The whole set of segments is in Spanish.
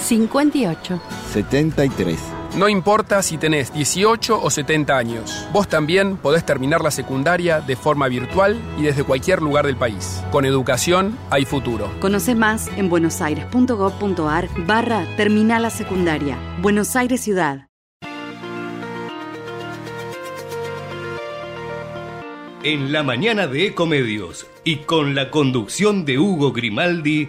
58. 73. No importa si tenés 18 o 70 años, vos también podés terminar la secundaria de forma virtual y desde cualquier lugar del país. Con educación hay futuro. Conoce más en buenosaires.gov.ar barra Terminal la Secundaria. Buenos Aires Ciudad. En la mañana de Ecomedios y con la conducción de Hugo Grimaldi,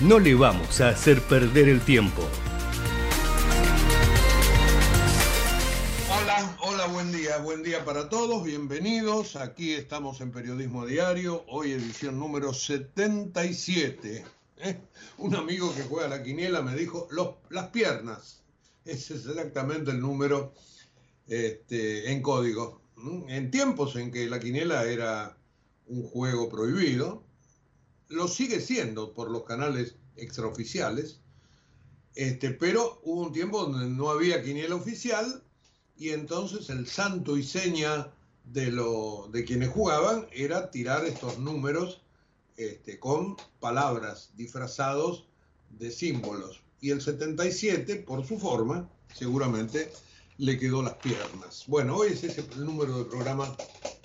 no le vamos a hacer perder el tiempo. Hola, hola, buen día, buen día para todos, bienvenidos. Aquí estamos en Periodismo Diario, hoy edición número 77. ¿eh? Un amigo que juega a la quiniela me dijo las piernas. Ese es exactamente el número este, en código. En tiempos en que la quiniela era un juego prohibido, lo sigue siendo por los canales extraoficiales, este, pero hubo un tiempo donde no había quiniela oficial y entonces el santo y seña de, lo, de quienes jugaban era tirar estos números este, con palabras disfrazados de símbolos. Y el 77, por su forma, seguramente le quedó las piernas. Bueno, hoy es ese el número de programa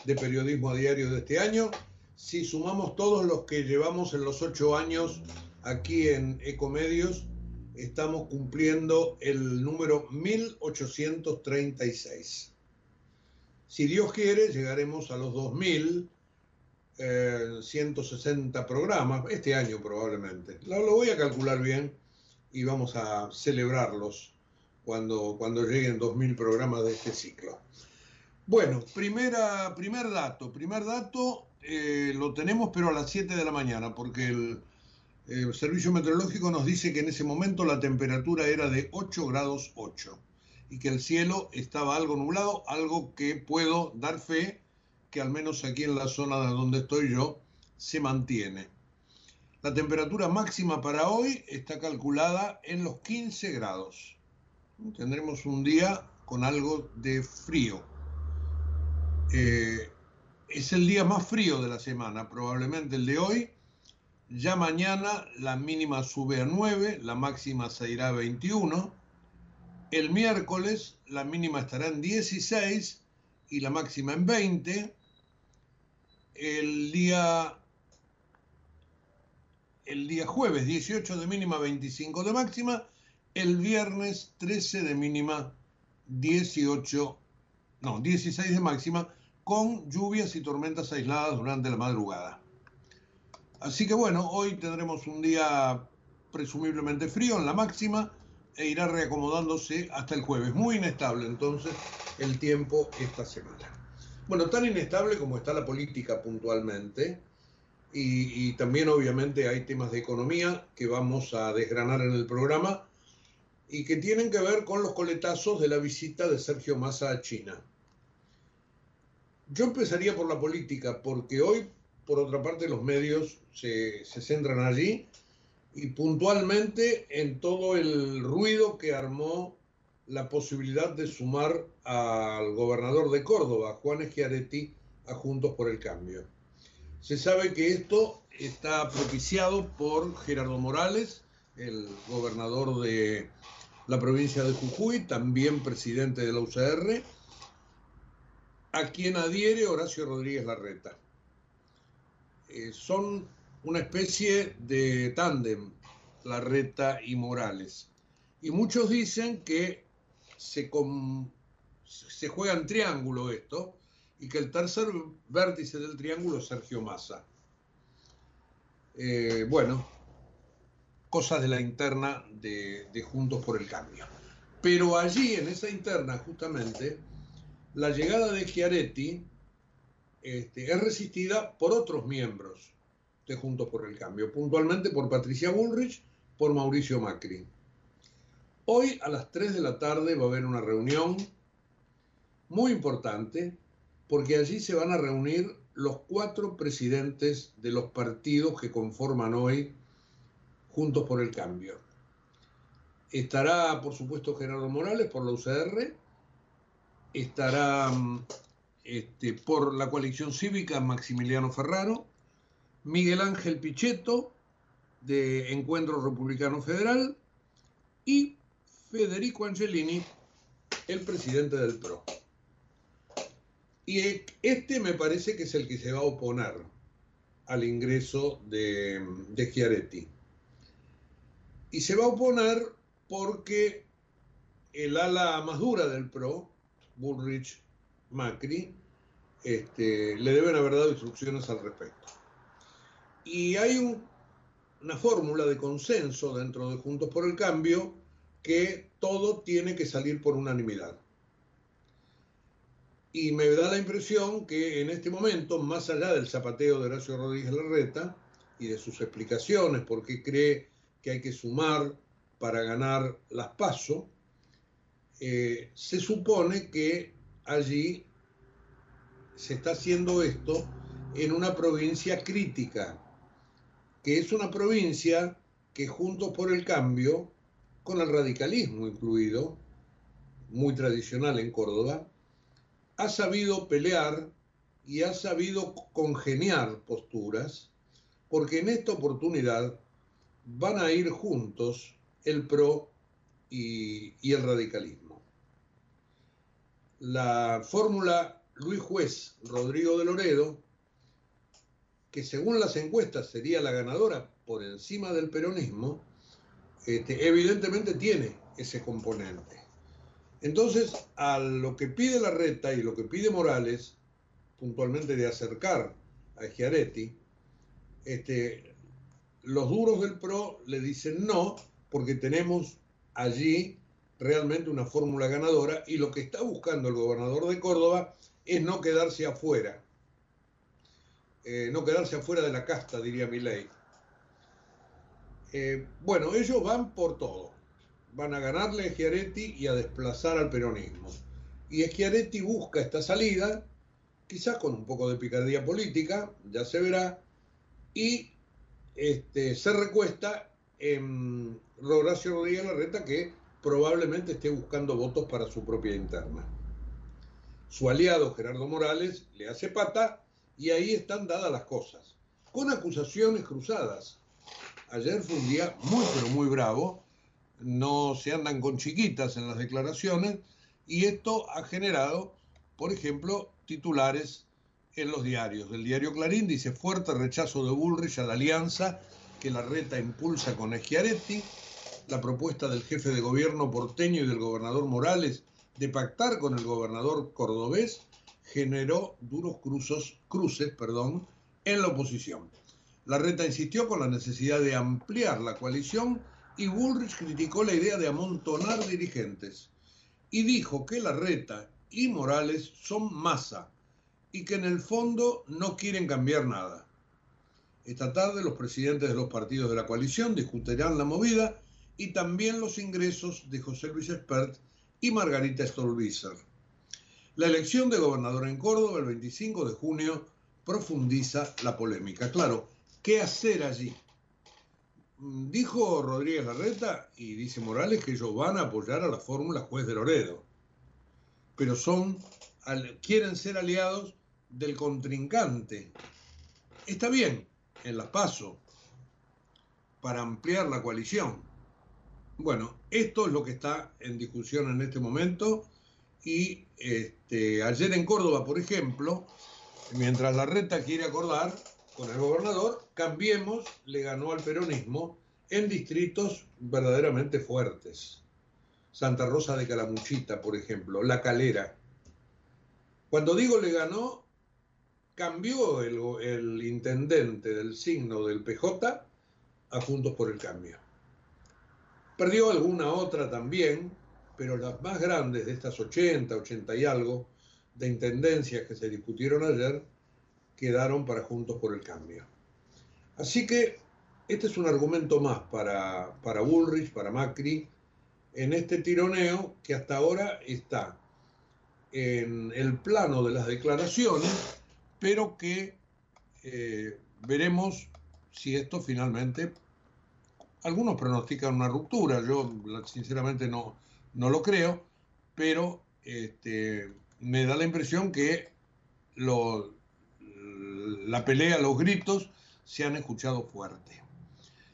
de periodismo a diario de este año. Si sumamos todos los que llevamos en los ocho años aquí en Ecomedios, estamos cumpliendo el número 1836. Si Dios quiere, llegaremos a los 2160 programas, este año probablemente. Lo, lo, voy a calcular bien y vamos a celebrarlos cuando, cuando lleguen 2000 programas de este ciclo. Bueno, primera, primer dato, primer dato eh, lo tenemos pero a las 7 de la mañana, porque el, el servicio meteorológico nos dice que en ese momento la temperatura era de 8 grados 8 y que el cielo estaba algo nublado, algo que puedo dar fe que al menos aquí en la zona donde estoy yo se mantiene. La temperatura máxima para hoy está calculada en los 15 grados. Tendremos un día con algo de frío. Eh, es el día más frío de la semana, probablemente el de hoy. Ya mañana la mínima sube a 9, la máxima se irá a 21. El miércoles la mínima estará en 16 y la máxima en 20. El día, el día jueves 18 de mínima, 25 de máxima. El viernes 13 de mínima, 18, no, 16 de máxima, con lluvias y tormentas aisladas durante la madrugada. Así que bueno, hoy tendremos un día presumiblemente frío en la máxima e irá reacomodándose hasta el jueves. Muy inestable entonces el tiempo esta semana. Bueno, tan inestable como está la política puntualmente y, y también obviamente hay temas de economía que vamos a desgranar en el programa y que tienen que ver con los coletazos de la visita de Sergio Massa a China. Yo empezaría por la política, porque hoy, por otra parte, los medios se, centran allí y puntualmente en todo el ruido que armó la posibilidad de sumar al gobernador de Córdoba, Juan Schiaretti, a Juntos por el Cambio. Se sabe que esto está propiciado por Gerardo Morales, el gobernador de la provincia de Jujuy, también presidente de la UCR, a quien adhiere Horacio Rodríguez Larreta. Eh, son una especie de tándem, Larreta y Morales. Y muchos dicen que se, juega en triángulo esto y que el tercer vértice del triángulo es Sergio Massa. Eh, bueno, cosas de la interna de, Juntos por el Cambio. Pero allí, en esa interna, justamente, la llegada de Chiaretti este, es resistida por otros miembros de Juntos por el Cambio, puntualmente por Patricia Bullrich, por Mauricio Macri. Hoy a las 3 de la tarde va a haber una reunión muy importante porque allí se van a reunir los cuatro presidentes de los partidos que conforman hoy Juntos por el Cambio. Estará, por supuesto, Gerardo Morales por la UCR, estará este, por la coalición cívica Maximiliano Ferraro, Miguel Ángel Pichetto de Encuentro Republicano Federal y Federico Angelini, el presidente del PRO. Y este me parece que es el que se va a oponer al ingreso de, de Chiaretti. Y se va a oponer porque el ala más dura del PRO, Bullrich Macri, este, le deben haber dado instrucciones al respecto. Y hay una fórmula de consenso dentro de Juntos por el Cambio que todo tiene que salir por unanimidad. Y me da la impresión que en este momento, más allá del zapateo de Horacio Rodríguez Larreta y de sus explicaciones por qué cree que hay que sumar para ganar las pasos, eh, se supone que allí se está haciendo esto en una provincia crítica, que es una provincia que Juntos por el Cambio, con el radicalismo incluido, muy tradicional en Córdoba, ha sabido pelear y ha sabido congeniar posturas, porque en esta oportunidad van a ir juntos el PRO y, y el radicalismo. La fórmula Luis Juez Rodrigo de Loredo, que según las encuestas sería la ganadora por encima del peronismo, este, evidentemente tiene ese componente. Entonces, a lo que pide la reta y lo que pide Morales, puntualmente de acercar a Schiaretti, este, los duros del PRO le dicen no, porque tenemos allí realmente una fórmula ganadora y lo que está buscando el gobernador de Córdoba es no quedarse afuera, eh, no quedarse afuera de la casta, diría mi ley. Eh, bueno, ellos van por todo. Van a ganarle a Schiaretti y a desplazar al peronismo. Y Schiaretti busca esta salida, quizás con un poco de picardía política, ya se verá, y este, se recuesta en Horacio Rodríguez Larreta, que probablemente esté buscando votos para su propia interna. Su aliado Gerardo Morales le hace pata y ahí están dadas las cosas, con acusaciones cruzadas. Ayer fue un día muy, pero muy bravo. No se andan con chiquitas en las declaraciones y esto ha generado, por ejemplo, titulares en los diarios. El diario Clarín dice fuerte rechazo de Bullrich a la alianza que la reta impulsa con Schiaretti, la propuesta del jefe de gobierno porteño y del gobernador Morales de pactar con el gobernador cordobés generó duros cruces perdón, en la oposición. La reta insistió con la necesidad de ampliar la coalición y Bullrich criticó la idea de amontonar dirigentes y dijo que la reta y Morales son masa y que en el fondo no quieren cambiar nada. Esta tarde los presidentes de los partidos de la coalición discutirán la movida y también los ingresos de José Luis Espert y Margarita Stolbizer. La elección de gobernador en Córdoba el 25 de junio profundiza la polémica. Claro, ¿Qué hacer allí? Mm, dijo Rodríguez Larreta y dice Morales que ellos van a apoyar a la fórmula juez de Loredo, pero son, quieren ser aliados del contrincante. Está bien, en las paso, para ampliar la coalición. Bueno, esto es lo que está en discusión en este momento y este, ayer en Córdoba, por ejemplo, mientras la reta quiere acordar con el gobernador, Cambiemos le ganó al peronismo en distritos verdaderamente fuertes. Santa Rosa de Calamuchita, por ejemplo, La Calera. Cuando digo le ganó, cambió el, el intendente del signo del PJ a Juntos por el Cambio. Perdió alguna otra también, pero las más grandes de estas 80, 80 y algo de intendencias que se discutieron ayer quedaron para Juntos por el Cambio. Así que este es un argumento más para, para Bullrich, para Macri, en este tironeo que hasta ahora está en el plano de las declaraciones, pero que eh, veremos si esto finalmente... Algunos pronostican una ruptura, yo sinceramente no, no lo creo, pero este, me da la impresión que la pelea, los gritos se han escuchado fuerte.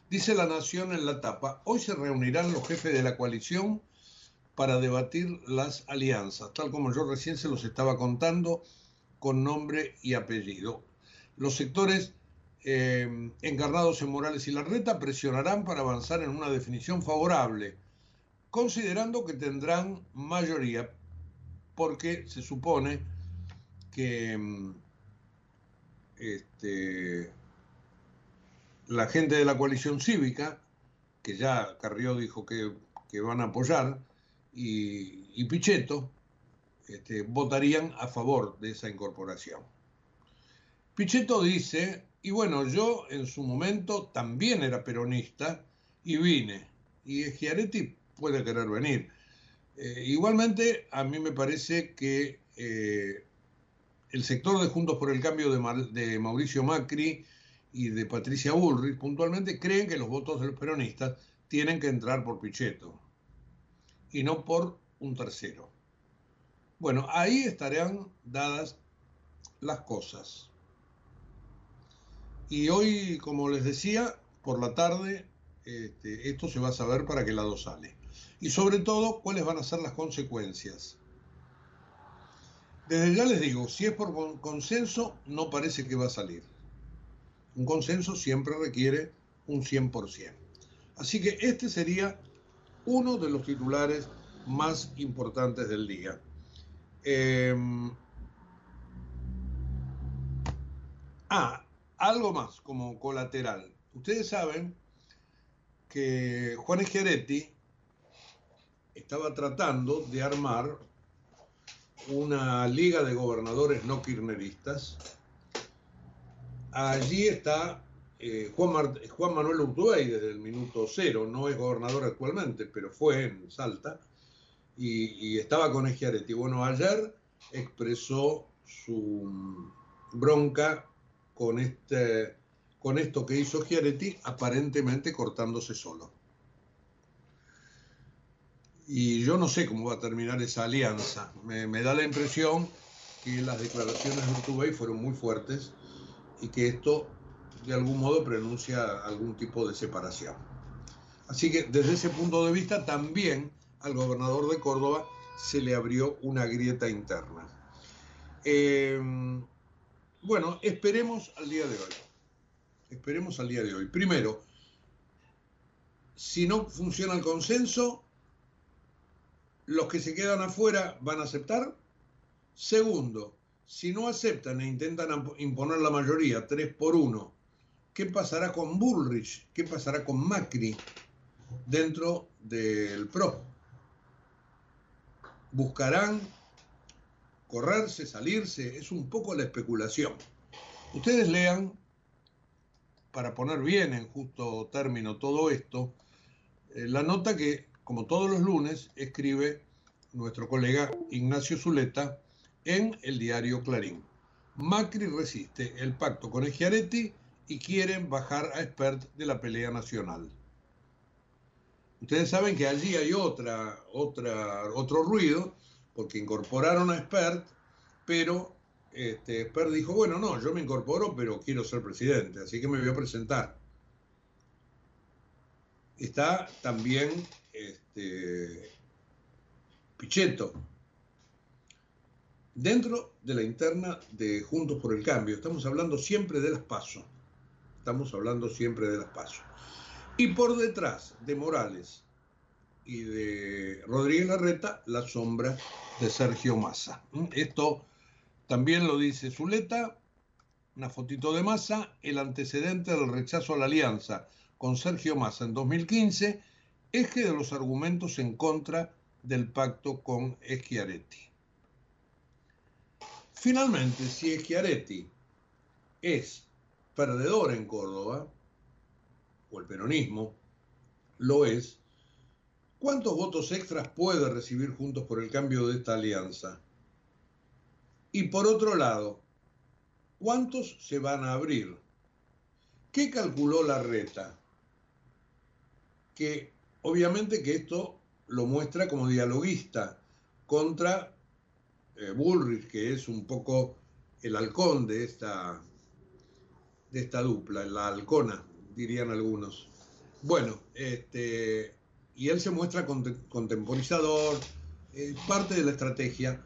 Dice la Nación en la tapa, hoy se reunirán los jefes de la coalición para debatir las alianzas, tal como yo recién se los estaba contando, con nombre y apellido. Los sectores eh, encarnados en Morales y Larreta presionarán para avanzar en una definición favorable, considerando que tendrán mayoría, porque se supone que mm, este, la gente de la coalición cívica, que ya Carrió dijo que, van a apoyar, y, Pichetto, este, votarían a favor de esa incorporación. Pichetto dice, y bueno, yo en su momento también era peronista y vine, y Schiaretti puede querer venir. Eh, igualmente, a mí me parece que eh, el sector de Juntos por el Cambio de, Mauricio Macri y de Patricia Bullrich puntualmente creen que los votos de los peronistas tienen que entrar por Pichetto y no por un tercero. Bueno, ahí estarán dadas las cosas. Y hoy, como les decía, por la tarde, este, esto se va a saber para qué lado sale. Y sobre todo, cuáles van a ser las consecuencias. Desde ya les digo, si es por consenso, no parece que va a salir. Un consenso siempre requiere un 100%. Así que este sería uno de los titulares más importantes del día. Em, ah, algo más como colateral. Ustedes saben que Juan Echeretti estaba tratando de armar una liga de gobernadores no kirchneristas. Allí está eh, Juan, Manuel Urtubey desde el minuto cero, no es gobernador actualmente, pero fue en Salta, y, estaba con Schiaretti. Bueno, ayer expresó su bronca con, este, con esto que hizo Schiaretti, aparentemente cortándose solo. Y yo no sé cómo va a terminar esa alianza. Me, da la impresión que las declaraciones de Urtubey fueron muy fuertes y que esto de algún modo pronuncia algún tipo de separación. Así que desde ese punto de vista también al gobernador de Córdoba se le abrió una grieta interna. Eh, bueno, esperemos al día de hoy. Esperemos al día de hoy. Primero, si no funciona el consenso, los que se quedan afuera van a aceptar. Segundo, si no aceptan e intentan imponer la mayoría, 3 por 1, ¿qué pasará con Bullrich? ¿Qué pasará con Macri dentro del PRO? ¿Buscarán correrse, salirse? Es un poco la especulación. Ustedes lean, para poner bien en justo término todo esto, eh, la nota que como todos los lunes, escribe nuestro colega Ignacio Zuleta en el diario Clarín. Macri resiste el pacto con Egiaretti y quieren bajar a Expert de la pelea nacional. Ustedes saben que allí hay otra, otra, otro ruido, porque incorporaron a Expert, pero este, Esper dijo, bueno, no, yo me incorporo, pero quiero ser presidente, así que me voy a presentar. Está también este, Pichetto, dentro de la interna de Juntos por el Cambio. Estamos hablando siempre de las pasos. Estamos hablando siempre de las pasos. Y por detrás de Morales y de Rodríguez Larreta, la sombra de Sergio Massa. Esto también lo dice Zuleta, una fotito de Massa, el antecedente del rechazo a la alianza con Sergio Massa en 2015, eje de los argumentos en contra del pacto con Schiaretti. Finalmente, si Schiaretti es perdedor en Córdoba, o el peronismo lo es, ¿cuántos votos extras puede recibir Juntos por el cambio de esta alianza? Y por otro lado, ¿cuántos se van a abrir? ¿Qué calculó la reta? Que obviamente que esto lo muestra como dialoguista contra eh, Bullrich, que es un poco el halcón de esta, de esta dupla, la halcona, dirían algunos. Bueno, este, y él se muestra contemporizador, eh, parte de la estrategia.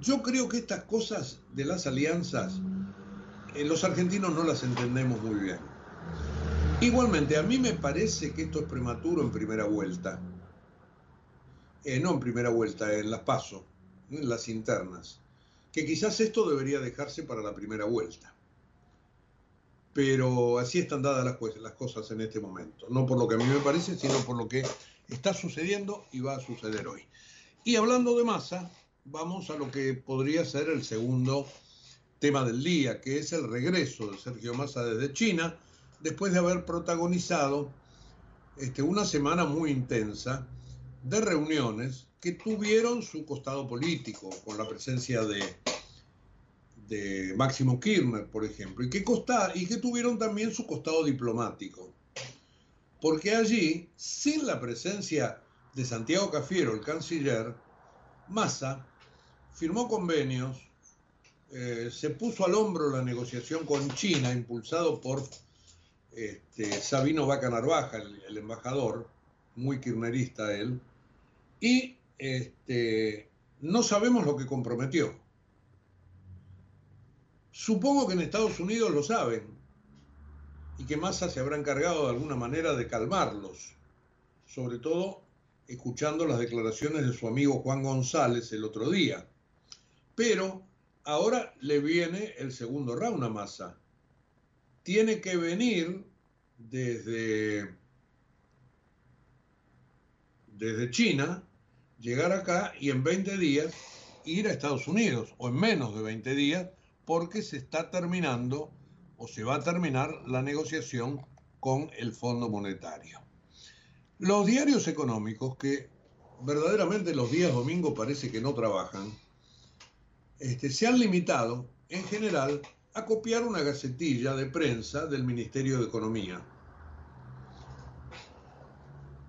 Yo creo que estas cosas de las alianzas, eh, los argentinos no las entendemos muy bien. Igualmente, a mí me parece que esto es prematuro en primera vuelta. Eh, no en primera vuelta, en las pasos, en las internas. Que quizás esto debería dejarse para la primera vuelta. Pero así están dadas las, las cosas en este momento. No por lo que a mí me parece, sino por lo que está sucediendo y va a suceder hoy. Y hablando de masa, vamos a lo que podría ser el segundo tema del día, que es el regreso de Sergio Massa desde China, después de haber protagonizado este, una semana muy intensa de reuniones que tuvieron su costado político, con la presencia de, Máximo Kirchner, por ejemplo, y que, y que tuvieron también su costado diplomático. Porque allí, sin la presencia de Santiago Cafiero, el canciller, Massa firmó convenios, eh, se puso al hombro la negociación con China, impulsado por este, Sabino Vaca Narvaja, el, embajador, muy kirchnerista él, y este, no sabemos lo que comprometió. Supongo que en Estados Unidos lo saben y que Massa se habrá encargado de alguna manera de calmarlos, sobre todo escuchando las declaraciones de su amigo Juan González el otro día. Pero ahora le viene el segundo round a Massa. Tiene que venir desde, desde China, llegar acá y en 20 días ir a Estados Unidos, o en menos de 20 días, porque se está terminando o se va a terminar la negociación con el Fondo Monetario. Los diarios económicos, que verdaderamente los días domingos parece que no trabajan, este, se han limitado, en general, a copiar una gacetilla de prensa del Ministerio de Economía.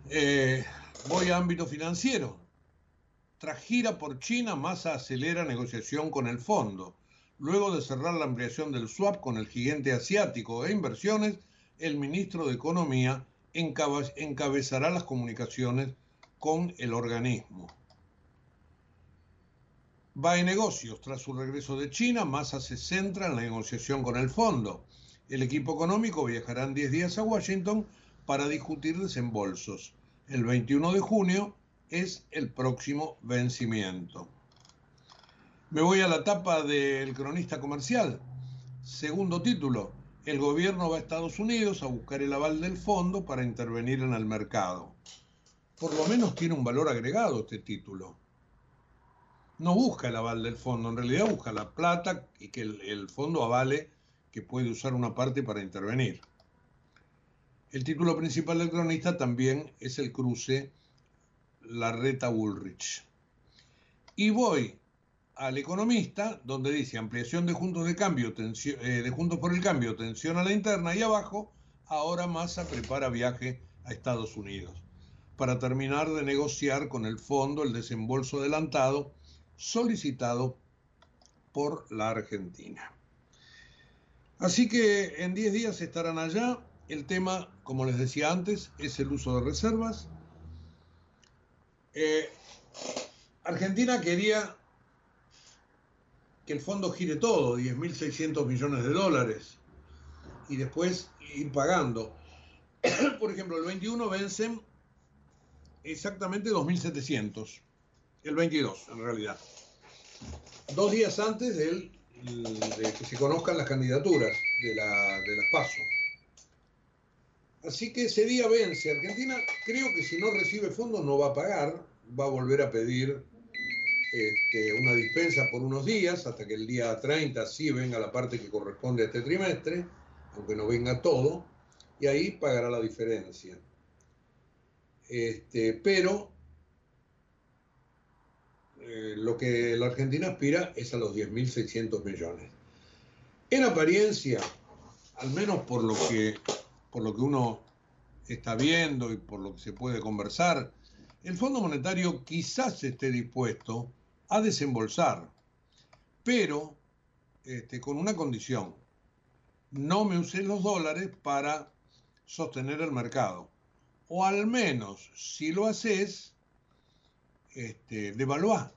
Eh, voy a ámbito financiero. Tras gira por China, Massa acelera negociación con el fondo. Luego de cerrar la ampliación del swap con el gigante asiático e inversiones, el ministro de Economía encabezará las comunicaciones con el organismo. Va en negocios. Tras su regreso de China, Massa se centra en la negociación con el fondo. El equipo económico viajará en 10 días a Washington para discutir desembolsos. El 21 de junio es el próximo vencimiento. Me voy a la tapa del cronista comercial. Segundo título, el gobierno va a Estados Unidos a buscar el aval del fondo para intervenir en el mercado. Por lo menos tiene un valor agregado este título. No busca el aval del fondo, en realidad busca la plata y que el, fondo avale que puede usar una parte para intervenir. El título principal del cronista también es el cruce La Reta Bullrich. Y voy al economista, donde dice ampliación de juntos de cambio, eh, de juntos por el cambio, tensión a la interna y abajo, ahora Massa prepara viaje a Estados Unidos para terminar de negociar con el fondo el desembolso adelantado solicitado por la Argentina. Así que en 10 días estarán allá. El tema, como les decía antes, es el uso de reservas. Eh, Argentina quería que el fondo gire todo, 10.600 millones de dólares, y después ir pagando. Por ejemplo, el 21 vencen exactamente 2.700, el 22 en realidad, dos días antes de que se conozcan las candidaturas de, la, las PASO. Así que ese día vence. Argentina creo que si no recibe fondos no va a pagar, va a volver a pedir este, una dispensa por unos días, hasta que el día 30 sí venga la parte que corresponde a este trimestre, aunque no venga todo, y ahí pagará la diferencia. Este, pero eh, lo que la Argentina aspira es a los 10.600 millones. En apariencia, al menos por lo que por lo que uno está viendo y por lo que se puede conversar, el Fondo Monetario quizás esté dispuesto a desembolsar, pero este, con una condición. No me usé los dólares para sostener el mercado. O al menos, si lo haces, este, devalúa,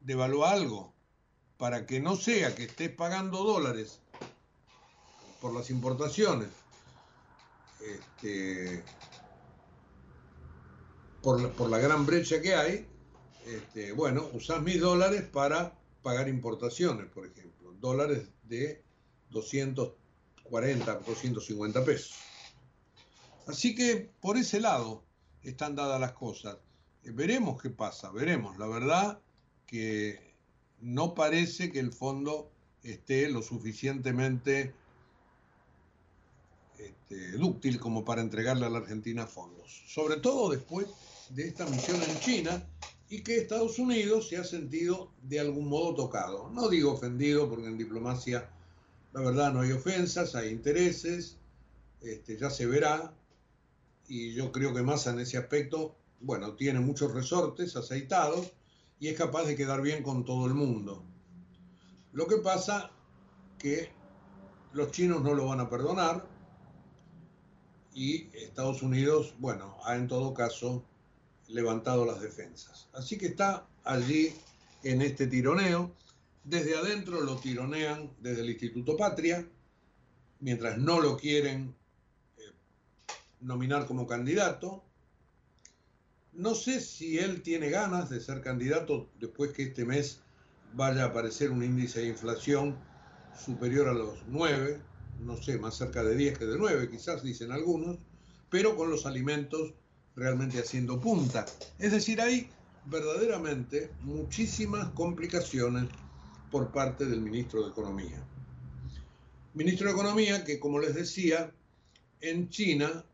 devalúa algo, para que no sea que estés pagando dólares por las importaciones, este, por, por la gran brecha que hay, este, bueno, usás mis dólares para pagar importaciones, por ejemplo, dólares de 240, 250 pesos. Así que por ese lado están dadas las cosas. Eh, veremos qué pasa, veremos. La verdad que no parece que el fondo esté lo suficientemente este, dúctil como para entregarle a la Argentina fondos. Sobre todo después de esta misión en China, y que Estados Unidos se ha sentido de algún modo tocado. No digo ofendido, porque en diplomacia la verdad no hay ofensas, hay intereses, este, ya se verá, y yo creo que Massa en ese aspecto, bueno, tiene muchos resortes aceitados y es capaz de quedar bien con todo el mundo. Lo que pasa que los chinos no lo van a perdonar y Estados Unidos, bueno, ha en todo caso levantado las defensas. Así que está allí en este tironeo. Desde adentro lo tironean desde el Instituto Patria, mientras no lo quieren eh, nominar como candidato. No sé si él tiene ganas de ser candidato después que este mes vaya a aparecer un índice de inflación superior a los 9, no sé, más cerca de 10 que de 9, quizás dicen algunos, pero con los alimentos realmente haciendo punta. Es decir, hay verdaderamente muchísimas complicaciones por parte del ministro de Economía. Ministro de Economía que, como les decía, en China,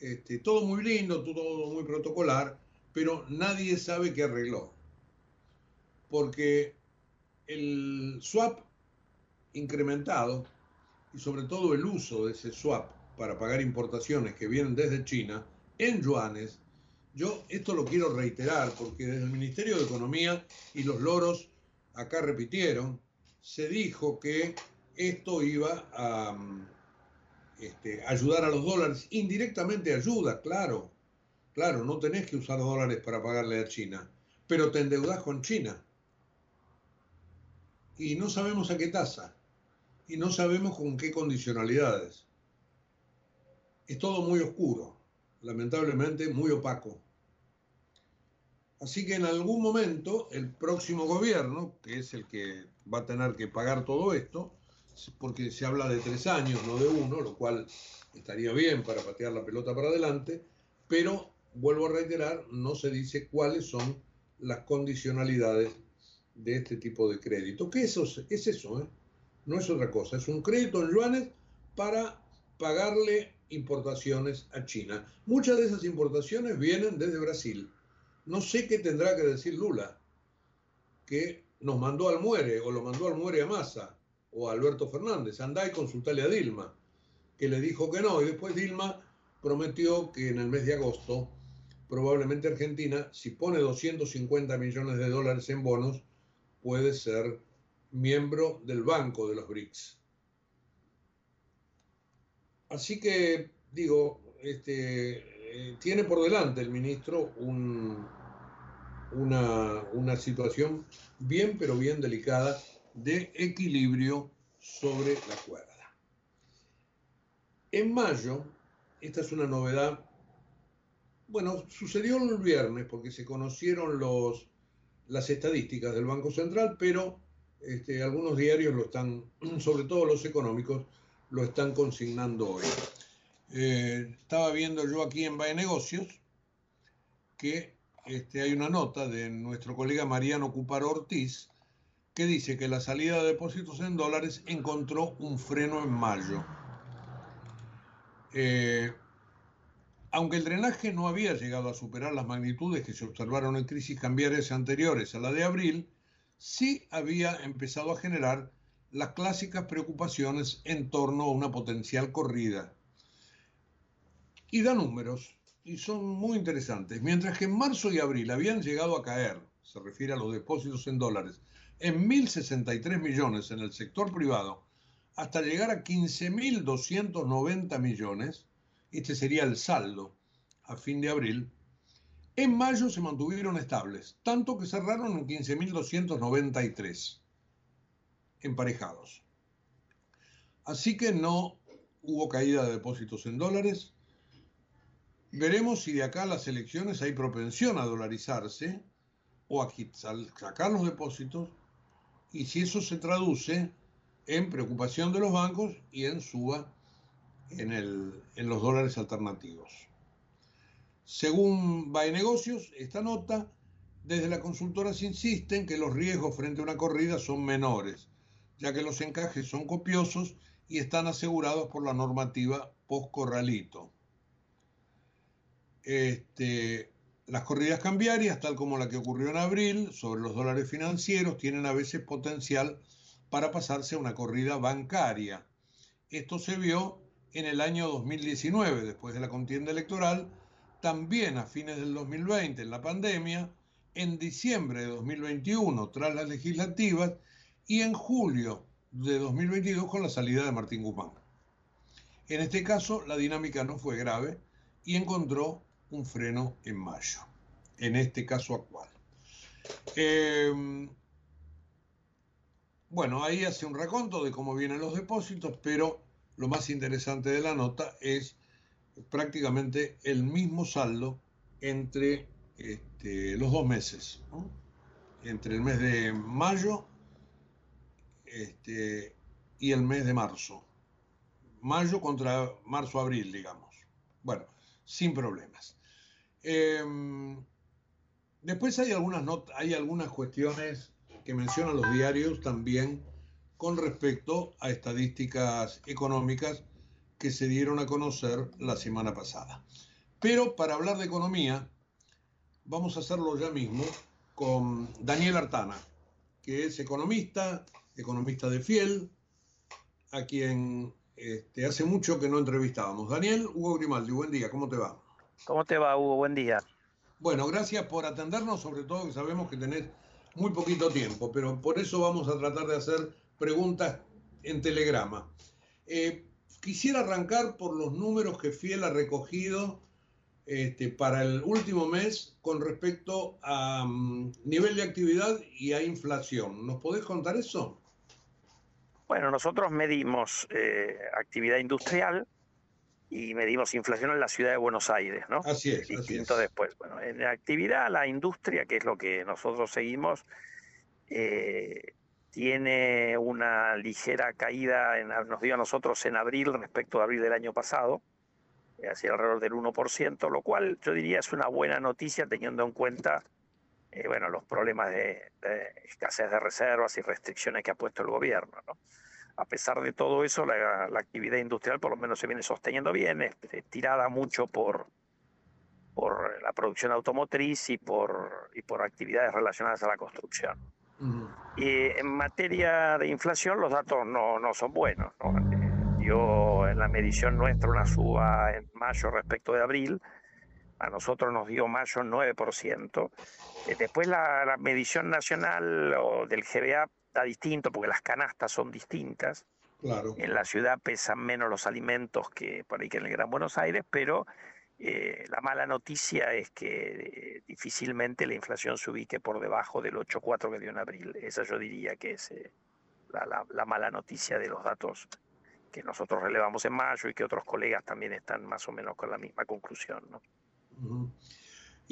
este, todo muy lindo, todo muy protocolar, pero nadie sabe qué arregló. Porque el swap incrementado y sobre todo el uso de ese swap para pagar importaciones que vienen desde China en yuanes. Yo esto lo quiero reiterar porque desde el Ministerio de Economía y los loros acá repitieron, se dijo que esto iba a este, ayudar a los dólares. Indirectamente ayuda, claro. Claro, no tenés que usar dólares para pagarle a China, pero te endeudas con China. Y no sabemos a qué tasa. Y no sabemos con qué condicionalidades. Es todo muy oscuro lamentablemente muy opaco. Así que en algún momento el próximo gobierno, que es el que va a tener que pagar todo esto, porque se habla de tres años, no de uno, lo cual estaría bien para patear la pelota para adelante, pero vuelvo a reiterar, no se dice cuáles son las condicionalidades de este tipo de crédito. ¿Qué es eso? Es eso, ¿eh? no es otra cosa, es un crédito en yuanes para pagarle importaciones a China. Muchas de esas importaciones vienen desde Brasil. No sé qué tendrá que decir Lula, que nos mandó al muere o lo mandó al muere a Massa o a Alberto Fernández. Andá y consultale a Dilma, que le dijo que no. Y después Dilma prometió que en el mes de agosto probablemente Argentina, si pone 250 millones de dólares en bonos, puede ser miembro del Banco de los BRICS. Así que, digo, este, eh, tiene por delante el ministro un, una, una situación bien, pero bien delicada de equilibrio sobre la cuerda. En mayo, esta es una novedad, bueno, sucedió el viernes porque se conocieron los, las estadísticas del Banco Central, pero este, algunos diarios lo están, sobre todo los económicos, lo están consignando hoy. Eh, estaba viendo yo aquí en Bae Negocios que este, hay una nota de nuestro colega Mariano Cupar Ortiz que dice que la salida de depósitos en dólares encontró un freno en mayo. Eh, aunque el drenaje no había llegado a superar las magnitudes que se observaron en crisis cambiarias anteriores a la de abril, sí había empezado a generar las clásicas preocupaciones en torno a una potencial corrida. Y da números, y son muy interesantes. Mientras que en marzo y abril habían llegado a caer, se refiere a los depósitos en dólares, en 1.063 millones en el sector privado, hasta llegar a 15.290 millones, este sería el saldo a fin de abril, en mayo se mantuvieron estables, tanto que cerraron en 15.293 emparejados. Así que no hubo caída de depósitos en dólares. Veremos si de acá a las elecciones hay propensión a dolarizarse o a sacar los depósitos y si eso se traduce en preocupación de los bancos y en suba en, los dólares alternativos. Según Bae Negocios, esta nota, desde la consultora se insiste en que los riesgos frente a una corrida son menores ya que los encajes son copiosos y están asegurados por la normativa post-corralito. Este, las corridas cambiarias, tal como la que ocurrió en abril sobre los dólares financieros, tienen a veces potencial para pasarse a una corrida bancaria. Esto se vio en el año 2019, después de la contienda electoral, también a fines del 2020, en la pandemia, en diciembre de 2021, tras las legislativas, y en julio de 2022 con la salida de Martín Guzmán. En este caso, la dinámica no fue grave y encontró un freno en mayo, en este caso actual. Em, bueno, ahí hace un raconto de cómo vienen los depósitos, pero lo más interesante de la nota es prácticamente el mismo saldo entre este, los dos meses, entre el mes de mayo este, y el mes de marzo. Mayo contra marzo-abril, digamos. Bueno, sin problemas. Em, después hay algunas, hay algunas cuestiones que mencionan los diarios también con respecto a estadísticas económicas que se dieron a conocer la semana pasada. Pero para hablar de economía, vamos a hacerlo ya mismo con Daniel Artana, que es economista, economista de Fiel, a quien este, hace mucho que no entrevistábamos. Daniel, Hugo Grimaldi, buen día, ¿cómo te va? ¿Cómo te va, Hugo? Buen día. Bueno, gracias por atendernos, sobre todo que sabemos que tenés muy poquito tiempo, pero por eso vamos a tratar de hacer preguntas en telegrama. Eh, quisiera arrancar por los números que Fiel ha recogido este, para el último mes con respecto a mm, nivel de actividad y a inflación. ¿Nos podés contar eso? Bueno, nosotros medimos eh, actividad industrial y medimos inflación en la ciudad de Buenos Aires, ¿no? Así es. Distinto después. Bueno, en la actividad, la industria, que es lo que nosotros seguimos, eh, tiene una ligera caída, en, nos dio a nosotros en abril respecto a abril del año pasado, hacia alrededor del 1%, lo cual yo diría es una buena noticia teniendo en cuenta eh, bueno, los problemas de, escasez de reservas y restricciones que ha puesto el gobierno. ¿no? A pesar de todo eso, la, actividad industrial por lo menos se viene sosteniendo bien, es, tirada mucho por, por la producción automotriz y por, y por actividades relacionadas a la construcción. Y en materia de inflación los datos no, no son buenos. ¿no? Dio en la medición nuestra una suba en mayo respecto de abril, a nosotros nos dio mayo 9%. Eh, después la, medición nacional o del GBA da distinto porque las canastas son distintas. Claro. En la ciudad pesan menos los alimentos que por ahí que en el Gran Buenos Aires, pero eh, la mala noticia es que eh, difícilmente la inflación se ubique por debajo del 8,4 que dio en abril. Esa yo diría que es eh, la, la, mala noticia de los datos que nosotros relevamos en mayo y que otros colegas también están más o menos con la misma conclusión. ¿no?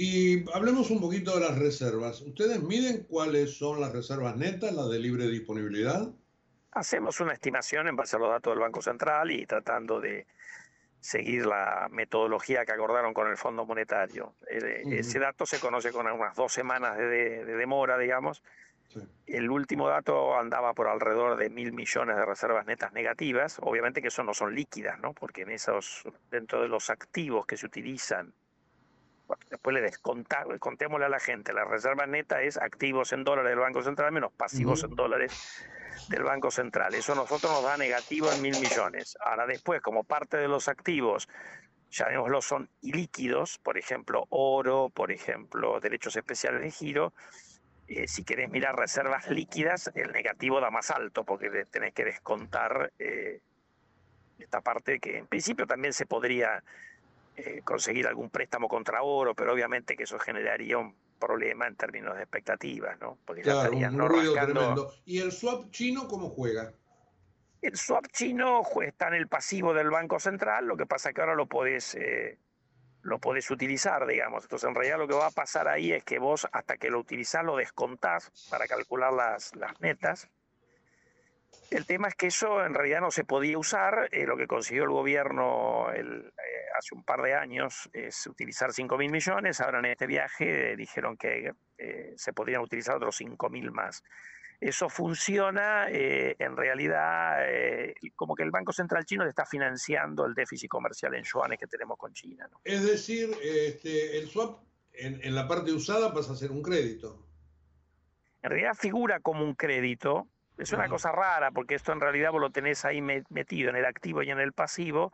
Y hablemos un poquito de las reservas. ¿Ustedes miden cuáles son las reservas netas, las de libre disponibilidad? Hacemos una estimación en base a los datos del Banco Central y tratando de seguir la metodología que acordaron con el Fondo Monetario. Ese dato se conoce con unas dos semanas de, demora, digamos. El último dato andaba por alrededor de mil millones de reservas netas negativas. Obviamente que eso no son líquidas, ¿no? Porque en esos, dentro de los activos que se utilizan después le descontamos, contémosle a la gente, la reserva neta es activos en dólares del Banco Central menos pasivos en dólares del Banco Central. Eso a nosotros nos da negativo en mil millones. Ahora después, como parte de los activos, llamémoslo, son ilíquidos, por ejemplo, oro, por ejemplo, derechos especiales de giro, eh, si querés mirar reservas líquidas, el negativo da más alto porque tenés que descontar eh, esta parte que en principio también se podría eh, conseguir algún préstamo contra oro, pero obviamente que eso generaría un problema en términos de expectativas, ¿no? Porque claro, un ruido tremendo. ¿Y el swap chino cómo juega? El swap chino está en el pasivo del Banco Central, lo que pasa es que ahora lo podés, eh, lo podés utilizar, digamos. Entonces, en realidad lo que va a pasar ahí es que vos, hasta que lo utilizás, lo descontás para calcular las, las netas el tema es que eso en realidad no se podía usar. Eh, lo que consiguió el gobierno eh, hace un par de años es utilizar 5 mil millones. Ahora en este viaje dijeron que eh, se podrían utilizar otros 5 mil más. Eso funciona en realidad como que el Banco Central chino le está financiando el déficit comercial en yuanes que tenemos con China. Es decir, este, el swap en, en la parte usada pasa a ser un crédito. En realidad figura como un crédito, es una cosa rara porque esto en realidad vos lo tenés ahí metido en el activo y en el pasivo,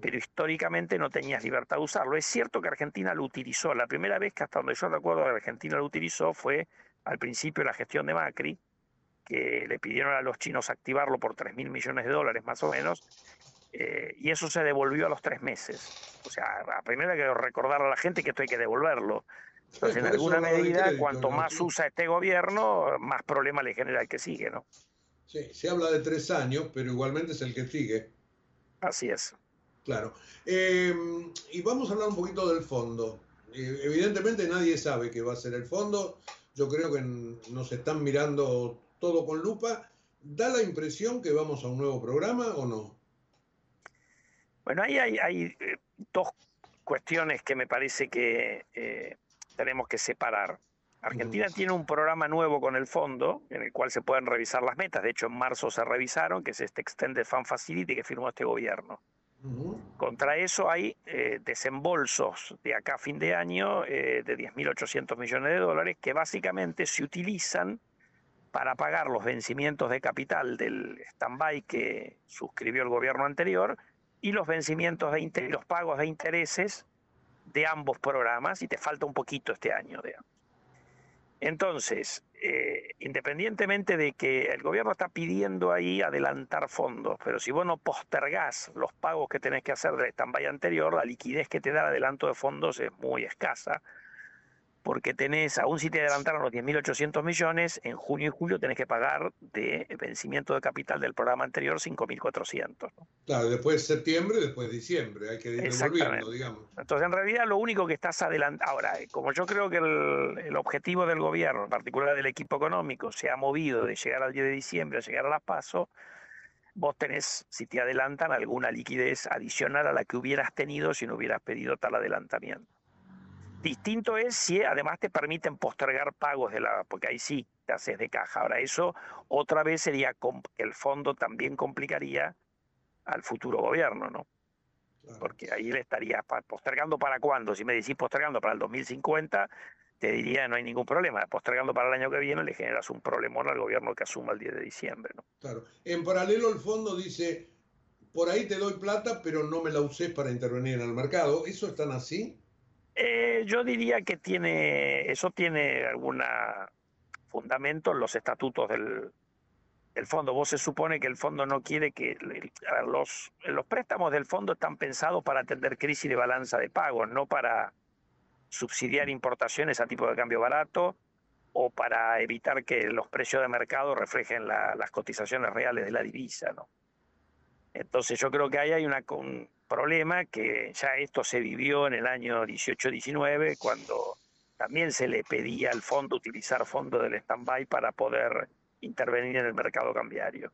pero históricamente no tenías libertad de usarlo. Es cierto que Argentina lo utilizó. La primera vez que hasta donde yo recuerdo Argentina lo utilizó fue al principio de la gestión de Macri, que le pidieron a los chinos activarlo por 3 mil millones de dólares más o menos, eh, y eso se devolvió a los tres meses. O sea, primero hay que recordar a la gente que esto hay que devolverlo. Entonces, en alguna medida, cuanto más usa este gobierno, más problemas le genera el que sigue, ¿no? Sí, se habla de tres años, pero igualmente es el que sigue. Así es. Claro. Eh, y vamos a hablar un poquito del fondo. Eh, evidentemente nadie sabe qué va a ser el fondo. Yo creo que nos están mirando todo con lupa. ¿Da la impresión que vamos a un nuevo programa o no? Bueno, ahí hay, hay eh, dos cuestiones que me parece que tenemos que separar. Argentina tiene un programa nuevo con el fondo en el cual se pueden revisar las metas. De hecho, en marzo se revisaron, que es este Extended Fund Facility que firmó este gobierno. Contra eso hay eh, desembolsos de acá a fin de año eh, de 10.800 millones de dólares que básicamente se utilizan para pagar los vencimientos de capital del stand-by que suscribió el gobierno anterior y los vencimientos de los pagos de intereses de ambos programas y te falta un poquito este año. Entonces, eh, independientemente de que el gobierno está pidiendo ahí adelantar fondos, pero si vos no postergás los pagos que tenés que hacer del stand-by anterior, la liquidez que te da el adelanto de fondos es muy escasa porque tenés, aún si te adelantaron los 10.800 millones, en junio y julio tenés que pagar de vencimiento de capital del programa anterior 5.400. Claro, después septiembre, después diciembre, hay que ir devolviendo, digamos. Entonces, en realidad, lo único que estás adelantando, ahora, como yo creo que el, el, objetivo del gobierno, en particular del equipo económico, se ha movido de llegar al 10 de diciembre a llegar a las PASO, vos tenés, si te adelantan, alguna liquidez adicional a la que hubieras tenido si no hubieras pedido tal adelantamiento. Distinto es si además te permiten postergar pagos de la, porque ahí sí te haces de caja. Ahora eso otra vez sería que el fondo también complicaría al futuro gobierno, ¿no? Porque ahí le estaría postergando para cuándo. Si me decís postergando para el 2050, te diría no hay ningún problema. Postergando para el año que viene le generas un problemón al gobierno que asuma el 10 de diciembre, ¿no? Claro. En paralelo el fondo dice, por ahí te doy plata, pero no me la usé para intervenir en el mercado. ¿Eso es tan así? Eh, yo diría que tiene, eso tiene algún fundamento en los estatutos del, el fondo. Vos se supone que el fondo no quiere que... Los, los préstamos del fondo están pensados para atender crisis de balanza de pagos, no para subsidiar importaciones a tipo de cambio barato o para evitar que los precios de mercado reflejen las cotizaciones reales de la divisa, ¿no? Entonces yo creo que ahí hay una, un problema que ya esto se vivió en el año 18-19 cuando también se le pedía al fondo utilizar fondos del stand-by para poder intervenir en el mercado cambiario.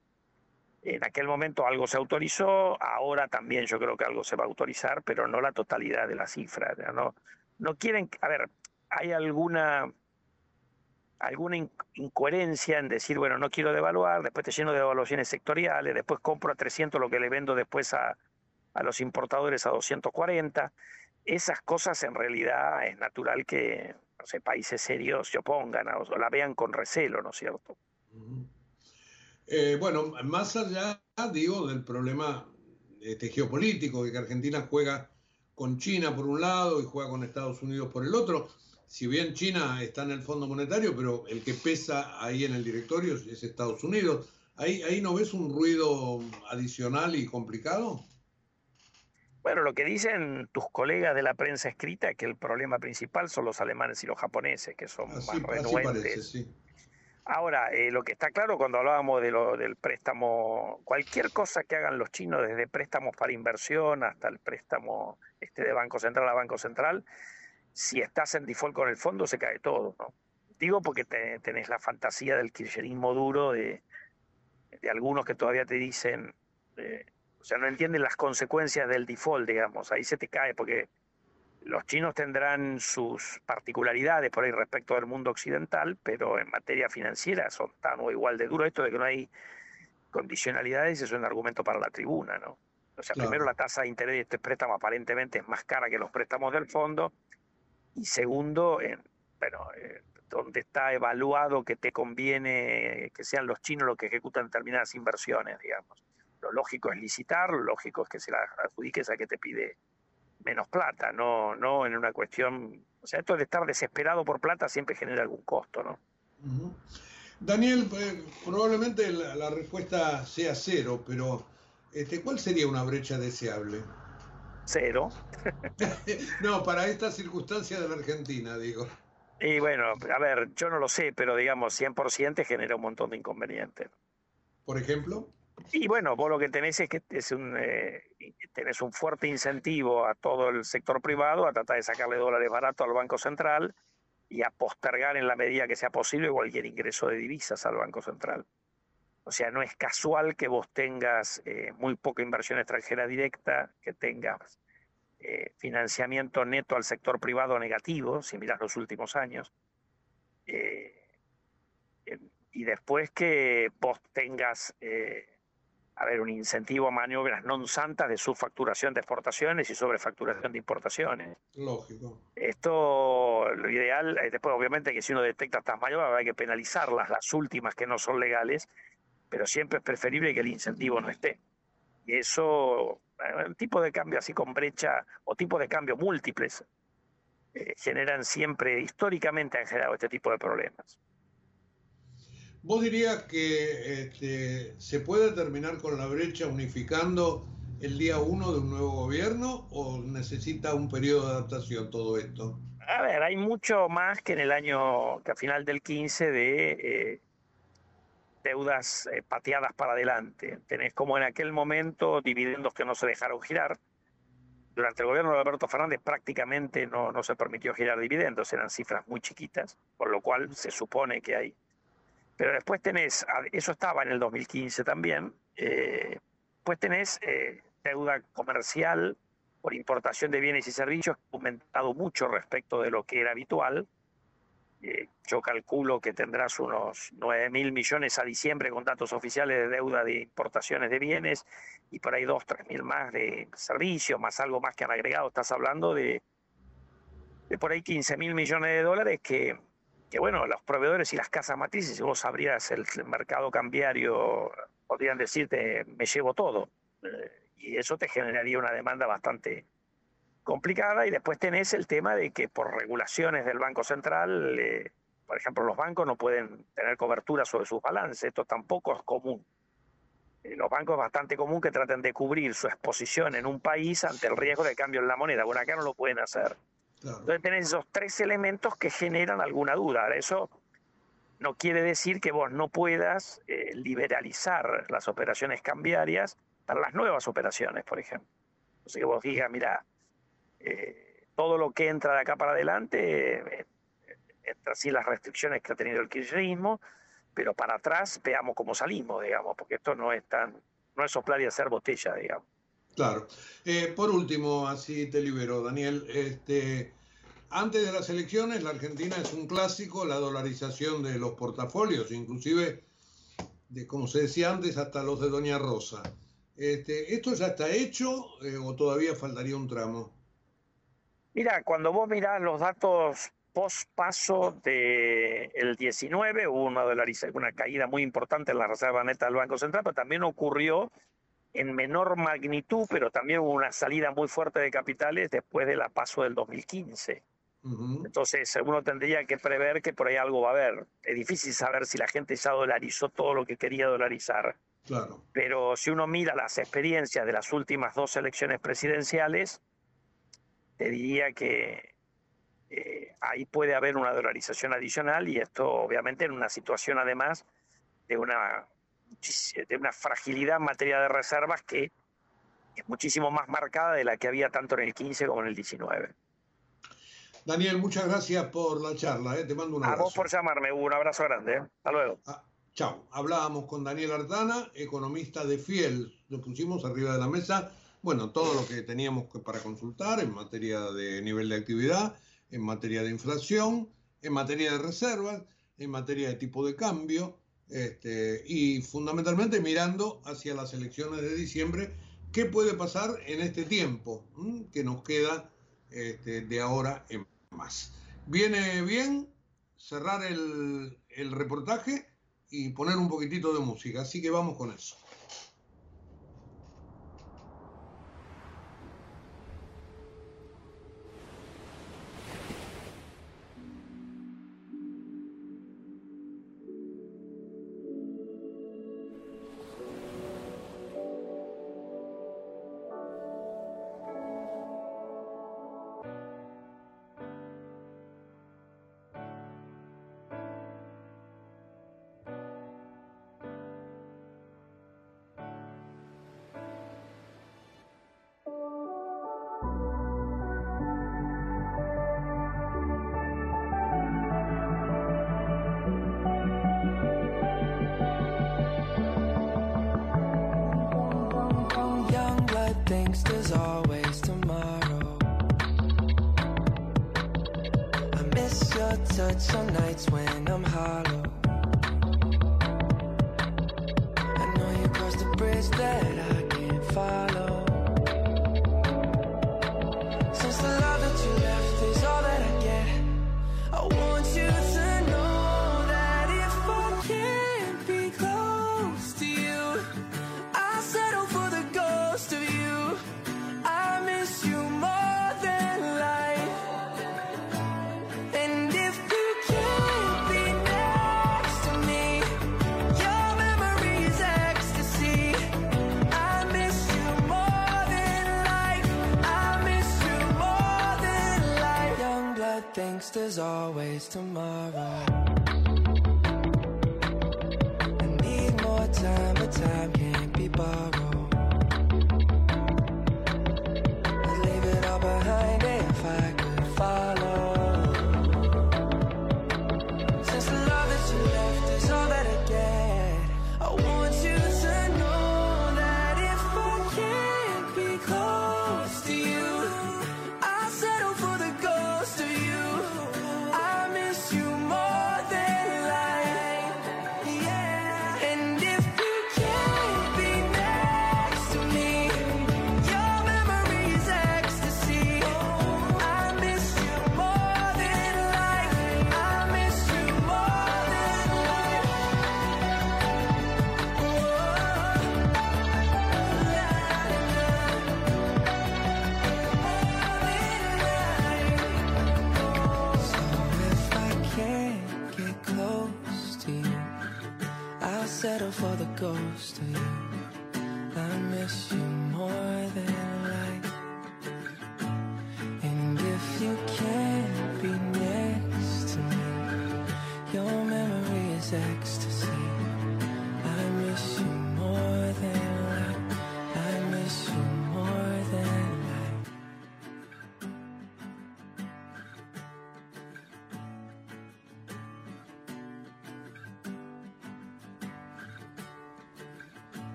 En aquel momento algo se autorizó, ahora también yo creo que algo se va a autorizar, pero no la totalidad de la cifra. No, no quieren, a ver, hay alguna alguna incoherencia en decir, bueno, no quiero devaluar, después te lleno de evaluaciones sectoriales, después compro a 300 lo que le vendo después a, a los importadores a 240. Esas cosas en realidad es natural que países serios se opongan o la vean con recelo, ¿no es cierto? Eh, bueno, más allá, digo, del problema este, geopolítico, de que Argentina juega con China por un lado y juega con Estados Unidos por el otro, si bien China está en el Fondo Monetario, pero el que pesa ahí en el directorio es Estados Unidos. ¿Ahí, ahí no ves un ruido adicional y complicado? Bueno, lo que dicen tus colegas de la prensa escrita es que el problema principal son los alemanes y los japoneses, que son más renuentes. Ahora, eh, lo que está claro cuando hablábamos de lo, del préstamo, cualquier cosa que hagan los chinos, desde préstamos para inversión hasta el préstamo este de Banco Central a Banco Central, si estás en default con el fondo se cae todo, ¿no? Digo porque tenés la fantasía del kirchnerismo duro de, de algunos que todavía te dicen, eh, sea, no entienden las consecuencias del default, digamos, ahí se te cae porque los chinos tendrán sus particularidades por ahí respecto del mundo occidental, pero en materia financiera son tan o igual de duro. Esto de que no hay condicionalidades es un argumento para la tribuna, ¿no? O sea, primero la tasa de interés de este préstamo aparentemente es más cara que los préstamos del fondo, y segundo, en, bueno, eh, donde está evaluado que te conviene que sean los chinos los que ejecutan determinadas inversiones, digamos. Lo lógico es licitar, lo lógico es que se la adjudiques a que te pide menos plata, no, no en una cuestión, o sea, esto de estar desesperado por plata siempre genera algún costo, ¿no? Daniel, eh, probablemente la, respuesta sea cero, pero este, ¿cuál sería una brecha deseable? Cero. no, para esta circunstancia de la Argentina, digo. Y bueno, a ver, yo no lo sé, pero digamos, 100% genera un montón de inconvenientes. ¿Por ejemplo? Y bueno, vos lo que tenés es que es un, eh, tenés un fuerte incentivo a todo el sector privado a tratar de sacarle dólares baratos al Banco Central y a postergar en la medida que sea posible cualquier ingreso de divisas al Banco Central. O sea, no es casual que vos tengas eh, muy poca inversión extranjera directa, que tengas eh, financiamiento neto al sector privado negativo, si miras los últimos años y después que vos tengas a ver, un incentivo a maniobras non santas de subfacturación de exportaciones y sobrefacturación de importaciones. Lógico. Esto, lo ideal, es después obviamente que si uno detecta estas maniobras hay que penalizarlas, las últimas que no son legales, pero siempre es preferible que el incentivo no esté. Y eso, un tipo de cambio así con brecha o tipo de cambio múltiples, eh, generan siempre, históricamente han generado este tipo de problemas. ¿Vos dirías que este, se puede terminar con la brecha unificando el día uno de un nuevo gobierno o necesita un periodo de adaptación todo esto? A ver, hay mucho más que en el año, que a final del 15 de eh, deudas eh, pateadas para adelante. Tenés como en aquel momento dividendos que no se dejaron girar. Durante el gobierno de Alberto Fernández prácticamente no, no se permitió girar dividendos, eran cifras muy chiquitas, por lo cual se supone que hay pero después tenés, eso estaba en el 2015 también, eh, pues tenés eh, deuda comercial por importación de bienes y servicios, aumentado mucho respecto de lo que era habitual. Eh, yo calculo que tendrás unos 9 mil millones a diciembre con datos oficiales de deuda de importaciones de bienes y por ahí 2, 3 mil más de servicios, más algo más que han agregado. Estás hablando de, de por ahí 15 mil millones de dólares que que bueno, los proveedores y las casas matrices, si vos abrieras el mercado cambiario, podrían decirte, me llevo todo. Eh, y eso te generaría una demanda bastante complicada. Y después tenés el tema de que por regulaciones del Banco Central, eh, por ejemplo, los bancos no pueden tener cobertura sobre sus balances, esto tampoco es común. Eh, los bancos es bastante común que traten de cubrir su exposición en un país ante el riesgo de cambio en la moneda. Bueno, acá no lo pueden hacer. Entonces tenés esos tres elementos que generan alguna duda. Ahora, eso no quiere decir que vos no puedas eh, liberalizar las operaciones cambiarias para las nuevas operaciones, por ejemplo. O sea, que vos digas, mira, eh, todo lo que entra de acá para adelante eh, entra sin las restricciones que ha tenido el kirchnerismo, pero para atrás veamos cómo salimos, digamos, porque esto no es tan, no es soplar y hacer botella, digamos. Claro. por último, así te libero, Daniel. Este, antes de las elecciones, la Argentina es un clásico, la dolarización de los portafolios, inclusive, de como se decía antes, hasta los de Doña Rosa. Este, ¿Esto ya está hecho eh, o todavía faltaría un tramo? Mira, cuando vos mirás los datos post paso del 19, hubo una, una caída muy importante en la reserva neta del Banco Central, pero también ocurrió en menor magnitud, pero también hubo una salida muy fuerte de capitales después de la paso del 2015. Entonces uno tendría que prever que por ahí algo va a haber. Es difícil saber si la gente ya dolarizó todo lo que quería dolarizar. Claro. Pero si uno mira las experiencias de las últimas dos elecciones presidenciales, te diría que eh, ahí puede haber una dolarización adicional y esto obviamente en una situación además de una, de una fragilidad en materia de reservas que es muchísimo más marcada de la que había tanto en el 15 como en el 19. Daniel, muchas gracias por la charla. ¿eh? Te mando un abrazo. A vos por llamarme, un abrazo grande. ¿eh? Hasta luego. Ah, chao. Hablábamos con Daniel Ardana, economista de Fiel. Lo pusimos arriba de la mesa. Bueno, todo lo que teníamos para consultar en materia de nivel de actividad, en materia de inflación, en materia de reservas, en materia de tipo de cambio, este, y fundamentalmente mirando hacia las elecciones de diciembre, qué puede pasar en este tiempo que nos queda este, de ahora en más. Viene bien cerrar el, el reportaje y poner un poquitito de música, así que vamos con eso. to my text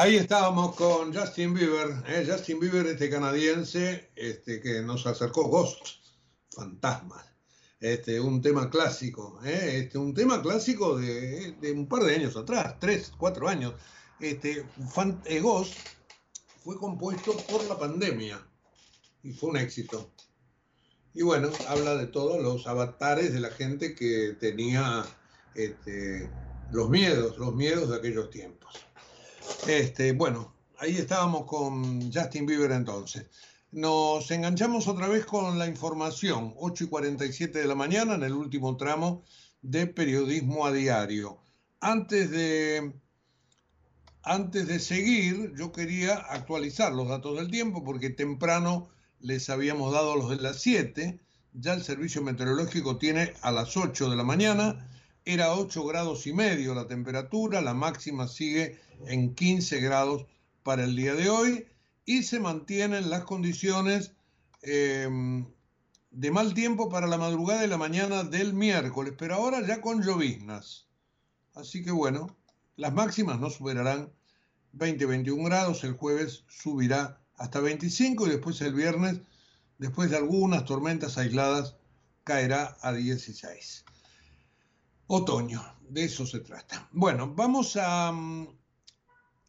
Ahí estábamos con Justin Bieber, ¿eh? Justin Bieber, este canadiense, este, que nos acercó Ghost, Fantasmas, este, un tema clásico, ¿eh? este, un tema clásico de, un par de años atrás, tres, cuatro años. Este, eh, Ghost fue compuesto por la pandemia y fue un éxito. Y bueno, habla de todos los avatares de la gente que tenía este, los miedos, los miedos de aquellos tiempos. Este, bueno, ahí estábamos con Justin Bieber entonces. Nos enganchamos otra vez con la información, 8 y 47 de la mañana, en el último tramo de periodismo a diario. Antes de, antes de seguir, yo quería actualizar los datos del tiempo porque temprano les habíamos dado los de las 7, ya el servicio meteorológico tiene a las 8 de la mañana, era 8 grados y medio la temperatura, la máxima sigue en 15 grados para el día de hoy y se mantienen las condiciones eh, de mal tiempo para la madrugada y la mañana del miércoles, pero ahora ya con lloviznas. Así que bueno, las máximas no superarán 20-21 grados, el jueves subirá hasta 25 y después el viernes, después de algunas tormentas aisladas, caerá a 16. Otoño, de eso se trata. Bueno, vamos a, mm,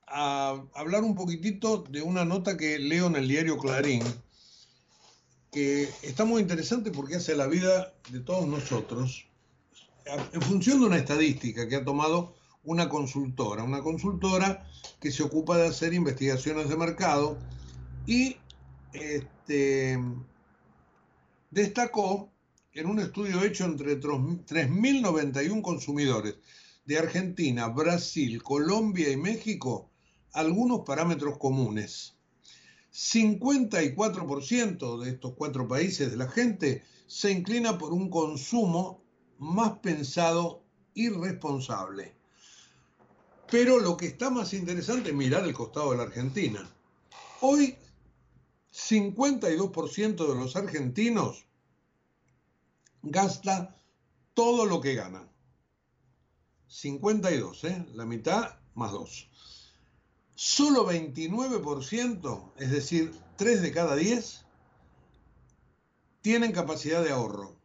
a hablar un poquitito de una nota que leo en el diario Clarín, que está muy interesante porque hace la vida de todos nosotros en función de una estadística que ha tomado una consultora, una consultora que se ocupa de hacer investigaciones de mercado y este, destacó en un estudio hecho entre 3.091 consumidores de Argentina, Brasil, Colombia y México algunos parámetros comunes. 54% de estos cuatro países de la gente se inclina por un consumo más pensado y responsable. Pero lo que está más interesante es mirar el costado de la Argentina. Hoy, 52% de los argentinos gasta todo lo que gana. 52, ¿eh? La mitad más 2. Solo 29%, es decir, 3 de cada 10, tienen capacidad de ahorro.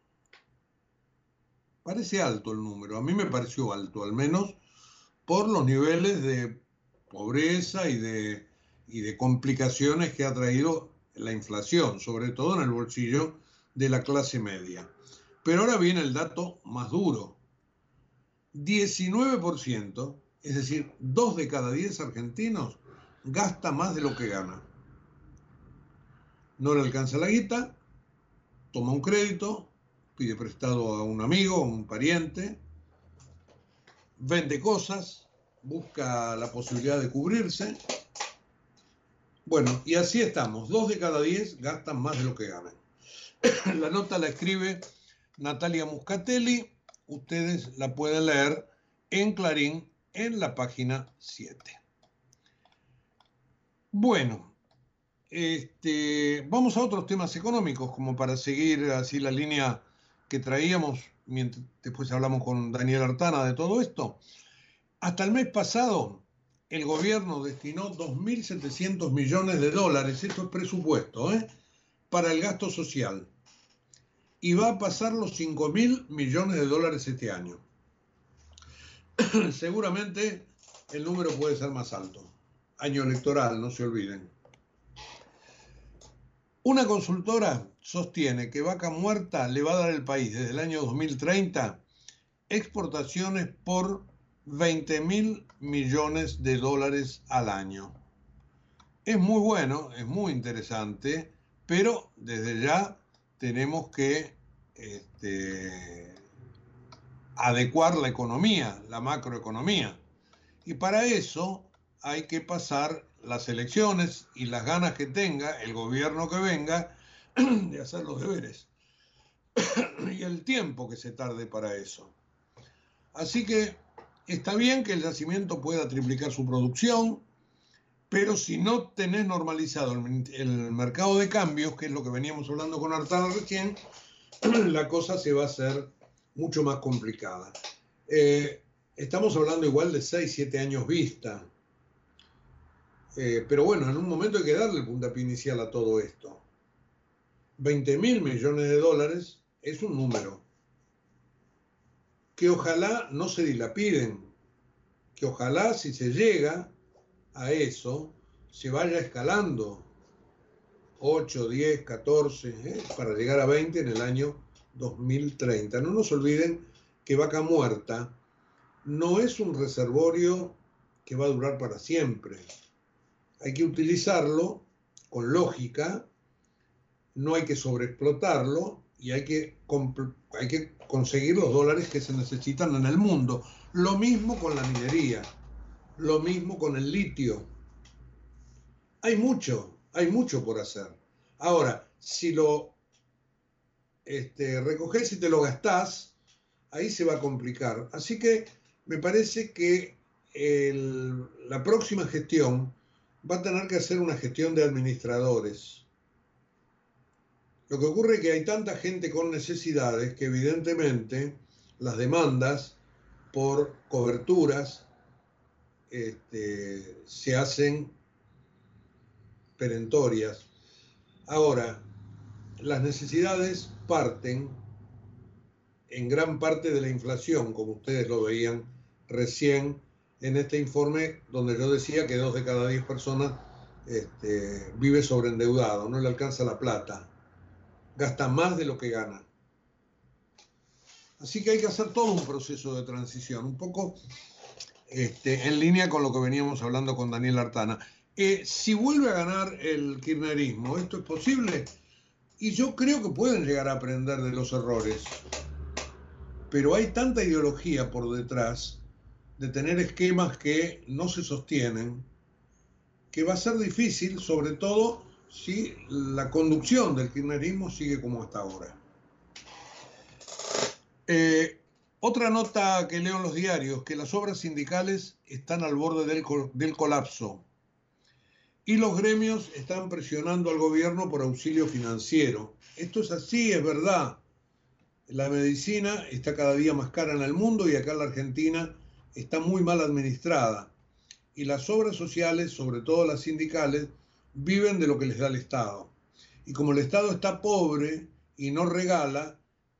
Parece alto el número, a mí me pareció alto, al menos por los niveles de pobreza y de, y de complicaciones que ha traído la inflación, sobre todo en el bolsillo de la clase media. Pero ahora viene el dato más duro. 19%, es decir, 2 de cada 10 argentinos gasta más de lo que gana. No le alcanza la guita, toma un crédito, pide prestado a un amigo, a un pariente, vende cosas, busca la posibilidad de cubrirse. Bueno, y así estamos. Dos de cada diez gastan más de lo que ganan. La nota la escribe Natalia Muscatelli. Ustedes la pueden leer en Clarín en la página 7. Bueno, este, vamos a otros temas económicos, como para seguir así la línea que traíamos, mientras, después hablamos con Daniel Artana de todo esto. Hasta el mes pasado, el gobierno destinó 2.700 millones de dólares, esto es presupuesto, ¿eh? para el gasto social. Y va a pasar los 5.000 millones de dólares este año. Seguramente el número puede ser más alto. Año electoral, no se olviden. Una consultora sostiene que Vaca Muerta le va a dar al país desde el año 2030 exportaciones por 20 mil millones de dólares al año. Es muy bueno, es muy interesante, pero desde ya tenemos que este, adecuar la economía, la macroeconomía. Y para eso hay que pasar las elecciones y las ganas que tenga el gobierno que venga de hacer los deberes y el tiempo que se tarde para eso. Así que está bien que el yacimiento pueda triplicar su producción, pero si no tenés normalizado el, mercado de cambios, que es lo que veníamos hablando con Artana recién, la cosa se va a hacer mucho más complicada. Eh, estamos hablando igual de 6, 7 años vista. Eh, pero bueno, en un momento hay que darle el puntapié inicial a todo esto. 20 mil millones de dólares es un número que ojalá no se dilapiden, que ojalá si se llega a eso, se vaya escalando 8, 10, 14, ¿eh? para llegar a 20 en el año 2030. No nos olviden que Vaca Muerta no es un reservorio que va a durar para siempre. Hay que utilizarlo con lógica, no hay que sobreexplotarlo y hay que, hay que conseguir los dólares que se necesitan en el mundo. Lo mismo con la minería, lo mismo con el litio. Hay mucho, hay mucho por hacer. Ahora, si lo este, recoges y te lo gastás, ahí se va a complicar. Así que me parece que la próxima gestión va a tener que hacer una gestión de administradores. Lo que ocurre es que hay tanta gente con necesidades que evidentemente las demandas por coberturas este, se hacen perentorias. Ahora, las necesidades parten en gran parte de la inflación, como ustedes lo veían recién en este informe, donde yo decía que dos de cada diez personas este, vive sobreendeudado, no le alcanza la plata gasta más de lo que gana. Así que hay que hacer todo un proceso de transición, un poco este, en línea con lo que veníamos hablando con Daniel Artana. Eh, si vuelve a ganar el kirchnerismo, ¿esto es posible? Y yo creo que pueden llegar a aprender de los errores. Pero hay tanta ideología por detrás de tener esquemas que no se sostienen, que va a ser difícil, sobre todo si la conducción del kirchnerismo sigue como hasta ahora. Eh, otra nota que leo en los diarios, que las obras sindicales están al borde del, colapso y los gremios están presionando al gobierno por auxilio financiero. Esto es así, es verdad. La medicina está cada día más cara en el mundo y acá en la Argentina está muy mal administrada. Y las obras sociales, sobre todo las sindicales, viven de lo que les da el Estado. Y como el Estado está pobre y no regala,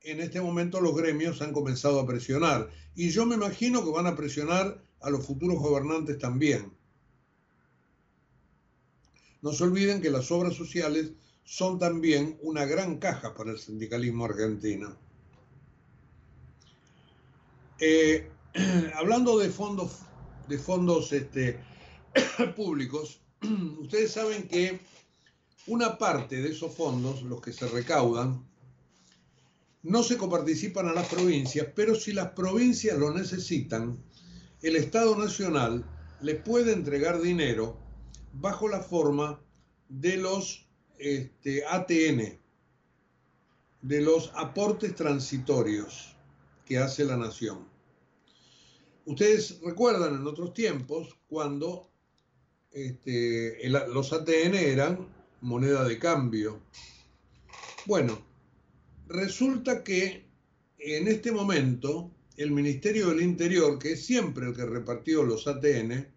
en este momento los gremios han comenzado a presionar. Y yo me imagino que van a presionar a los futuros gobernantes también. No se olviden que las obras sociales son también una gran caja para el sindicalismo argentino. Eh, hablando de fondos, de fondos este, públicos, ustedes saben que una parte de esos fondos, los que se recaudan, no se coparticipan a las provincias, pero si las provincias lo necesitan, el Estado Nacional les puede entregar dinero bajo la forma de los este, ATN, de los aportes transitorios que hace la nación. Ustedes recuerdan en otros tiempos cuando este, los ATN eran moneda de cambio. Bueno, resulta que en este momento el Ministerio del Interior, que es siempre el que repartió los ATN,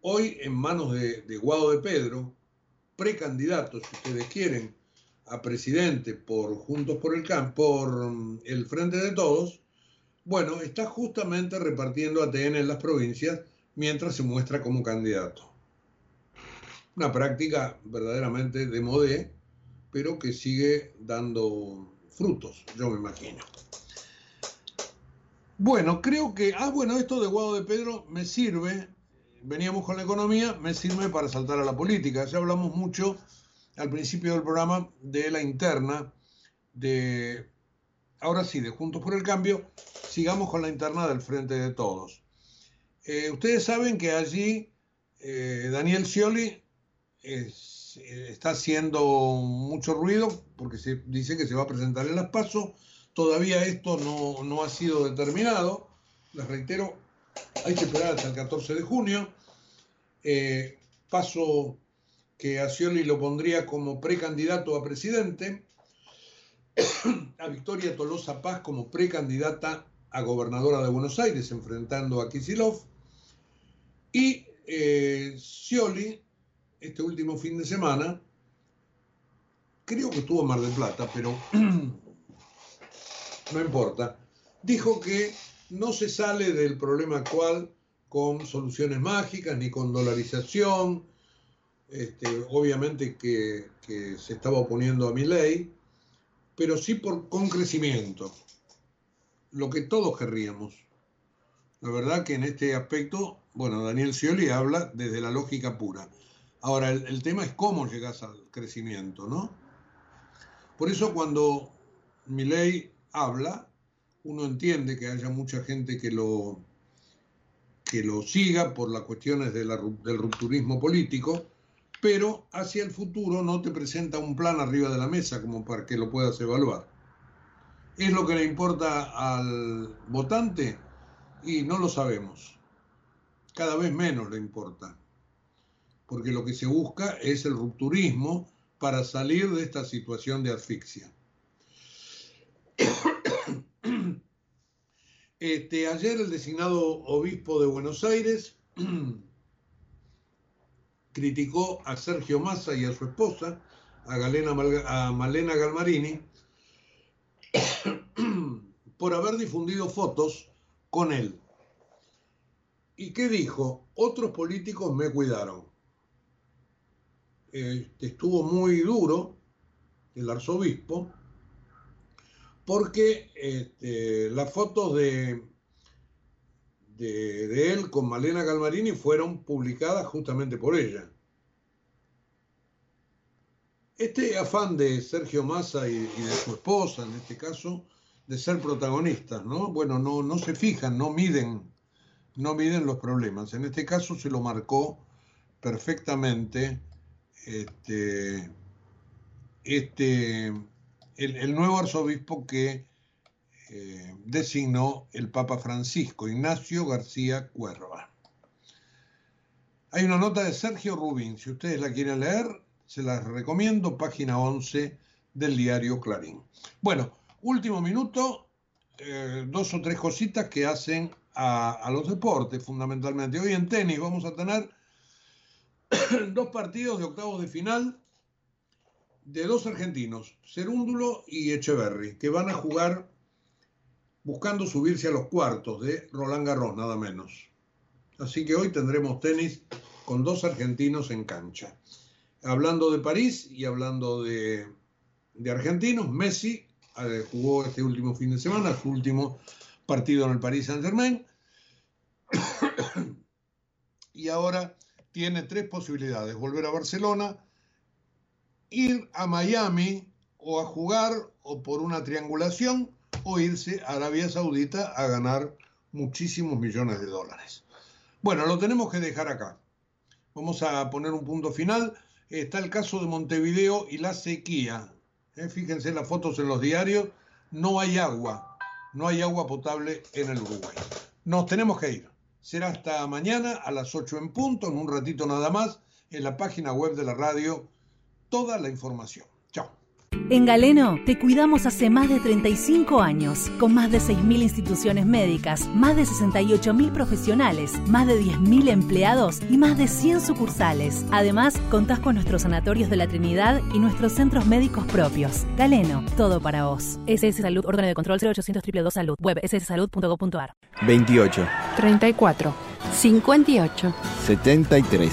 hoy en manos de, Guado de Pedro, precandidato, si ustedes quieren, a presidente por Juntos por el Campo, por mm, el Frente de Todos, bueno, está justamente repartiendo ATN en las provincias mientras se muestra como candidato. Una práctica verdaderamente de modé, pero que sigue dando frutos, yo me imagino. Bueno, creo que, ah, bueno, esto de Guado de Pedro me sirve, veníamos con la economía, me sirve para saltar a la política. Ya hablamos mucho al principio del programa de la interna, de, ahora sí, de Juntos por el Cambio, sigamos con la interna del Frente de Todos. Eh, ustedes saben que allí eh, Daniel Scioli es- está haciendo mucho ruido porque se dice que se va a presentar en las PASO. Todavía esto no, no ha sido determinado. Les reitero, hay que esperar hasta el 14 de junio. Eh, paso que a Scioli lo pondría como precandidato a presidente, a Victoria Tolosa Paz como precandidata a gobernadora de Buenos Aires, enfrentando a Kisilov, y eh, Scioli, este último fin de semana, creo que estuvo en Mar del Plata, pero no importa, dijo que no se sale del problema actual con soluciones mágicas ni con dolarización, este, obviamente que, que se estaba oponiendo a mi ley, pero sí por, con crecimiento, lo que todos querríamos. La verdad que en este aspecto, bueno, Daniel Scioli habla desde la lógica pura. Ahora, el, tema es cómo llegas al crecimiento, ¿no? Por eso cuando mi ley habla, uno entiende que haya mucha gente que lo, que lo siga por las cuestiones del rupturismo político, pero hacia el futuro no te presenta un plan arriba de la mesa como para que lo puedas evaluar. ¿Es lo que le importa al votante? Y no lo sabemos. Cada vez menos le importa. Porque lo que se busca es el rupturismo para salir de esta situación de asfixia. Este, ayer el designado obispo de Buenos Aires criticó a Sergio Massa y a su esposa, a, a Malena Galmarini, por haber difundido fotos con él. ¿Y qué dijo? Otros políticos me cuidaron. Este, estuvo muy duro el arzobispo porque este, las fotos de, de, él con Malena Galmarini fueron publicadas justamente por ella. Este afán de Sergio Massa y, y de su esposa, en este caso, de ser protagonistas, ¿no? Bueno, no, no se fijan, no miden, no miden los problemas. En este caso se lo marcó perfectamente este, este, el, nuevo arzobispo que eh, designó el Papa Francisco, Ignacio García Cuerva. Hay una nota de Sergio Rubín, si ustedes la quieren leer, se las recomiendo, página 11 del diario Clarín. Bueno, último minuto, eh, dos o tres cositas que hacen a los deportes, fundamentalmente. Hoy en tenis vamos a tener dos partidos de octavos de final de dos argentinos, Cerúndulo y Echeverry, que van a jugar buscando subirse a los cuartos de Roland Garros, nada menos. Así que hoy tendremos tenis con dos argentinos en cancha. Hablando de París y hablando de, de argentinos, Messi eh, jugó este último fin de semana, su último partido en el Paris Saint Germain. y ahora tiene tres posibilidades, volver a Barcelona, ir a Miami o a jugar o por una triangulación o irse a Arabia Saudita a ganar muchísimos millones de dólares. Bueno, lo tenemos que dejar acá. Vamos a poner un punto final. Está el caso de Montevideo y la sequía. Eh, Fíjense las fotos en los diarios. No hay agua. No hay agua potable en el Uruguay. Nos tenemos que ir. Será hasta mañana a las 8 en punto, en un ratito nada más, en la página web de la radio, toda la información. Chao. En Galeno te cuidamos hace más de 35 años, con más de 6.000 instituciones médicas, más de 68.000 profesionales, más de 10.000 empleados y más de 100 sucursales. Además, contás con nuestros sanatorios de la Trinidad y nuestros centros médicos propios. Galeno, todo para vos. SS Salud, órgano de control 0800 222 Salud, web sssalud.gov.ar. 28, 34, 58, 73,